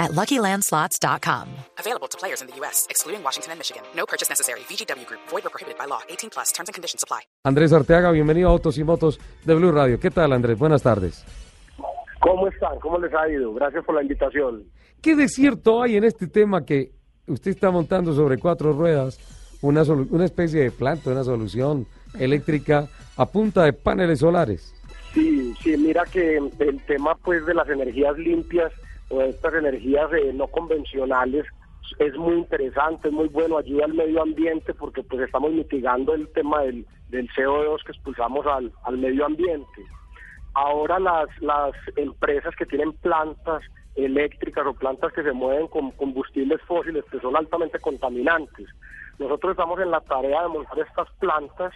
at LuckyLandSlots.com. Available to players in the U.S., excluding Washington and Michigan. No purchase necessary. VGW Group. Void or prohibited by law. 18 plus. Terms and conditions apply. Andrés Arteaga, bienvenido a Autos y Motos de Blue Radio. ¿Qué tal, Andrés? Buenas tardes. ¿Cómo están? ¿Cómo les ha ido? Gracias por la invitación. ¿Qué de cierto hay en este tema que usted está montando sobre cuatro ruedas una, una especie de planta, una solución eléctrica a punta de paneles solares? Sí, sí, mira que el tema pues de las energías limpias o estas energías eh, no convencionales es muy interesante, es muy bueno, ayuda al medio ambiente porque pues estamos mitigando el tema del, del CO2 que expulsamos al, al medio ambiente. Ahora las, las empresas que tienen plantas eléctricas o plantas que se mueven con combustibles fósiles que son altamente contaminantes. Nosotros estamos en la tarea de montar estas plantas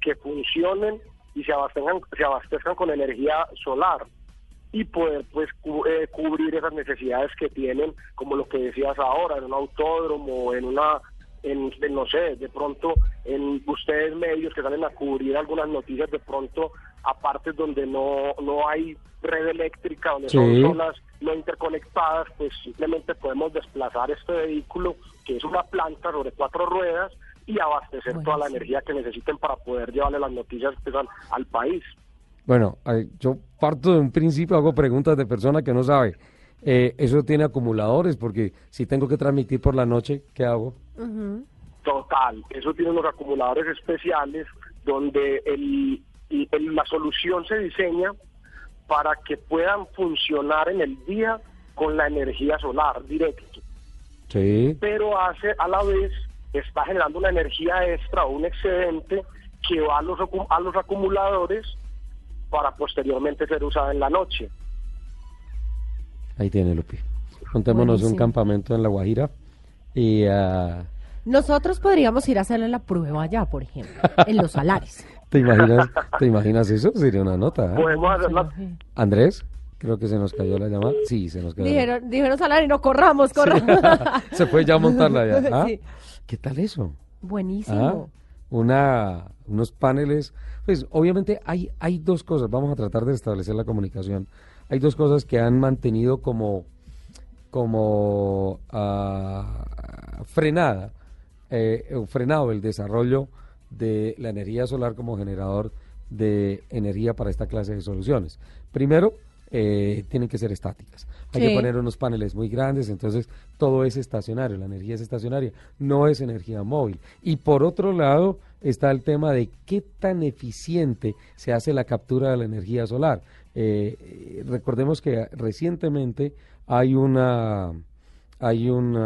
que funcionen y se abastezcan, se abastezcan con energía solar y poder pues cu- eh, cubrir esas necesidades que tienen, como lo que decías ahora, en un autódromo, en una, en, en, no sé, de pronto en ustedes medios que salen a cubrir algunas noticias, de pronto a partes donde no, no hay red eléctrica, donde Sí. son zonas no interconectadas, pues simplemente podemos desplazar este vehículo, que es una planta sobre cuatro ruedas, y abastecer toda la energía que necesiten para poder llevarle las noticias pues, al, al país. Bueno, yo parto de un principio, hago preguntas de persona que no sabe. Eh, ¿Eso tiene acumuladores? Porque si tengo que transmitir por la noche, ¿qué hago? Total, eso tiene unos acumuladores especiales donde el, la solución se diseña para que puedan funcionar en el día con la energía solar directo, Sí. pero hace a la vez está generando una energía extra o un excedente que va a los, a los acumuladores para posteriormente ser usada en la noche. Ahí tiene, Lupi. Montémonos un campamento en La Guajira y... ah, Nosotros podríamos ir a hacerle la prueba allá, por ejemplo, en los salares. ¿Te imaginas, ¿Te imaginas eso? Sería una nota. ¿eh? Podemos hacerla Andrés, creo que se nos cayó la llamada. Sí, se nos cayó. la- Dijeron, dijeron salario y no corramos, corramos. se puede ya montarla ya. ¿ah? Sí. ¿Qué tal eso? Buenísimo. ¿Ah? Una, unos paneles. Pues obviamente hay, hay dos cosas. Vamos a tratar de establecer la comunicación. Hay dos cosas que han mantenido como, como ah, frenada, eh, frenado el desarrollo de la energía solar como generador de energía para esta clase de soluciones. Primero, eh, tienen que ser estáticas. Hay que poner unos paneles muy grandes, entonces todo es estacionario, la energía es estacionaria, no es energía móvil. Y por otro lado está el tema de qué tan eficiente se hace la captura de la energía solar. Eh, eh, recordemos que recientemente hay una hay un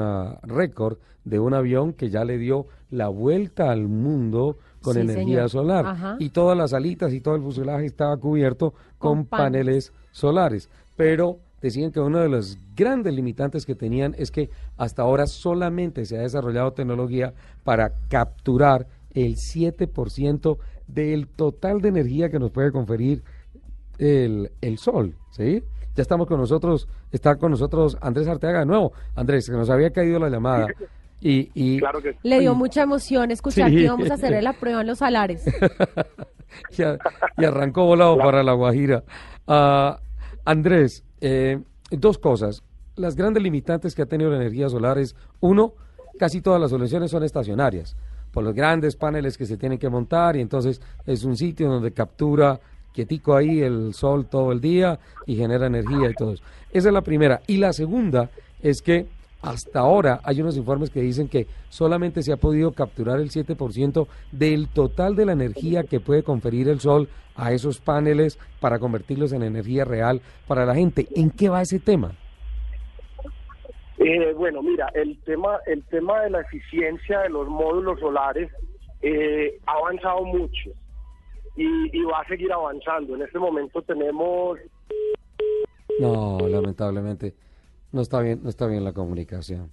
récord de un avión que ya le dio la vuelta al mundo con Sí, energía señor. solar Ajá. y todas las alitas y todo el fuselaje estaba cubierto con, Con paneles solares, pero decían que uno de los grandes limitantes que tenían es que hasta ahora solamente se ha desarrollado tecnología para capturar el 7% del total de energía que nos puede conferir el, el sol, ¿sí? Ya estamos con nosotros, está con nosotros Andrés Arteaga de nuevo. Andrés, que nos había caído la llamada. Y, y Claro que Le dio mucha emoción escuchar Sí. que íbamos a hacerle la prueba en los salares. y, a- y arrancó volado para La Guajira. Ah, Andrés, eh, dos cosas. Las grandes limitantes que ha tenido la energía solar es, uno, casi todas las soluciones son estacionarias, por los grandes paneles que se tienen que montar y entonces es un sitio donde captura quietico ahí el sol todo el día y genera energía y todo eso. Esa es la primera. Y la segunda es que hasta ahora hay unos informes que dicen que solamente se ha podido capturar el 7% del total de la energía que puede conferir el sol a esos paneles para convertirlos en energía real para la gente. ¿En qué va ese tema? Eh, bueno, mira, el tema, el tema de la eficiencia de los módulos solares eh, ha avanzado mucho y, y va a seguir avanzando. En este momento tenemos, No, lamentablemente no está bien, no está bien la comunicación.